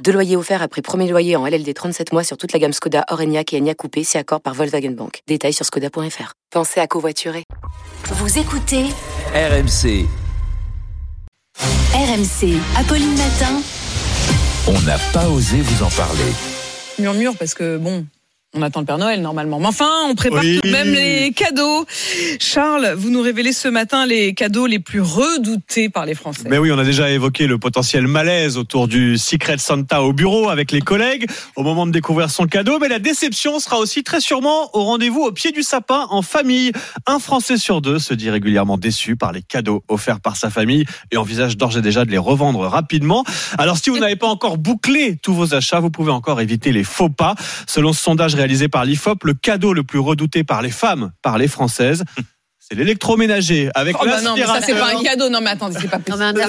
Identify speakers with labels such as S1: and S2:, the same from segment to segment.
S1: Deux loyers offerts après premier loyer en LLD 37 mois sur toute la gamme Skoda, Orenia et Enya Coupé, si accord par Volkswagen Bank. Détails sur skoda.fr. Pensez à covoiturer.
S2: Vous écoutez
S3: RMC,
S2: RMC. Apolline Matin.
S3: on n'a pas osé vous en parler.
S4: murmure parce que bon. On attend le Père Noël normalement. Mais enfin, on prépare
S5: Oui.
S4: tout de même les cadeaux. Charles, vous nous révélez ce matin les cadeaux les plus redoutés par les Français.
S5: Mais oui, on a déjà évoqué le potentiel malaise autour du Secret Santa au bureau avec les collègues au moment de découvrir son cadeau. Mais la déception sera aussi très sûrement au rendez-vous au pied du sapin en famille. Un Français sur deux se dit régulièrement déçu par les cadeaux offerts par sa famille et envisage d'ores et déjà de les revendre rapidement. Alors si vous n'avez pas encore bouclé tous vos achats, vous pouvez encore éviter les faux pas. Selon ce sondage réalisé par l'IFOP, le cadeau le plus redouté par les femmes, par les Françaises, c'est l'électroménager avec
S4: Oh bah non, mais ça c'est pas un cadeau. Non mais attendez, c'est pas possible.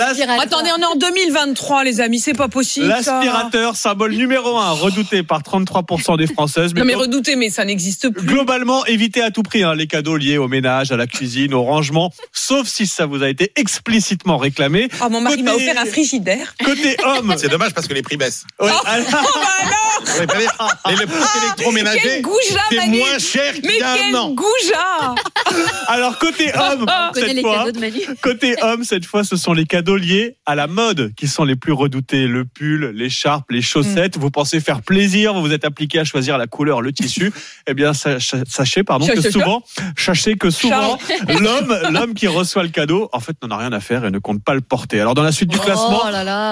S4: Attendez, on est en 2023 les amis, c'est pas possible. ça.
S5: L'aspirateur, symbole numéro un, redouté par 33% des Françaises.
S4: Non mais redouté, mais ça n'existe plus.
S5: globalement, évitez à tout prix hein, les cadeaux liés au ménage, à la cuisine, au rangement, sauf si ça vous a été explicitement réclamé.
S4: Oh, mon mari
S5: Côté-
S4: m'a offert un frigidaire.
S5: Côté homme,
S6: C'est dommage parce que les prix baissent.
S5: ouais, alors-
S4: Oh bah alors
S6: pas les- les les produits électroménagers,
S4: Quel goujat,
S6: c'est moins cher qu'il
S4: Mais
S6: y a un
S4: quel
S6: an.
S4: goujat
S5: alors côté homme, cette fois, côté homme, cette fois, ce sont les cadeaux liés à la mode qui sont les plus redoutés. Le pull, l'écharpe, les
S4: Mm.
S5: chaussettes. Vous pensez faire plaisir, vous vous êtes appliqué à choisir la couleur, le tissu. Eh bien, sa- sa- sachez, pardon, que souvent, sachez que souvent, l'homme, l'homme qui reçoit le cadeau, en fait, n'en a rien à faire et ne compte pas le porter. Alors, dans la suite du classement,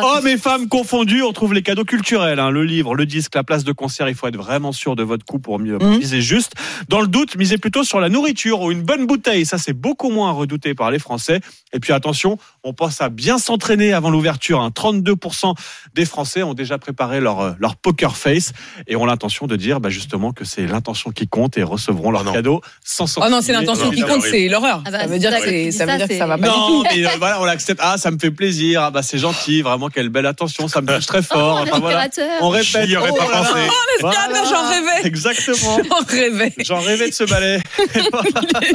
S5: hommes et femmes confondus, on trouve les cadeaux culturels, hein, le livre, le disque, la place de concert. Il faut être vraiment sûr de votre coup pour mieux
S4: Mhm.
S5: miser juste. Dans le doute, misez plutôt sur la nourriture ou une bonne bouteille. Ça, c'est beaucoup moins redouté par les Français. Et puis attention, on pense à bien s'entraîner avant l'ouverture. hein. 32% des Français ont déjà préparé leur, euh, leur poker face et ont l'intention de dire bah, justement que c'est l'intention qui compte et recevront leur
S6: Oh non.
S5: cadeau sans
S4: Oh non, c'est l'intention qui compte, c'est l'horreur.
S7: Ah bah,
S4: ça veut dire
S7: ça,
S4: que ça
S7: dis
S4: veut
S7: ça,
S4: dire que ça va pas du tout.
S5: Non, mais euh, voilà, on l'accepte. Ah, ça me fait plaisir. Ah, bah, c'est gentil. Vraiment, quelle belle attention. Ça me touche très fort. Enfin, voilà. On répète.
S6: J'y aurais
S5: Oh
S6: pas pensé.
S4: L'aspirateur, j'en rêvais.
S5: Exactement.
S4: J'en rêvais.
S5: J'en rêvais de ce balai.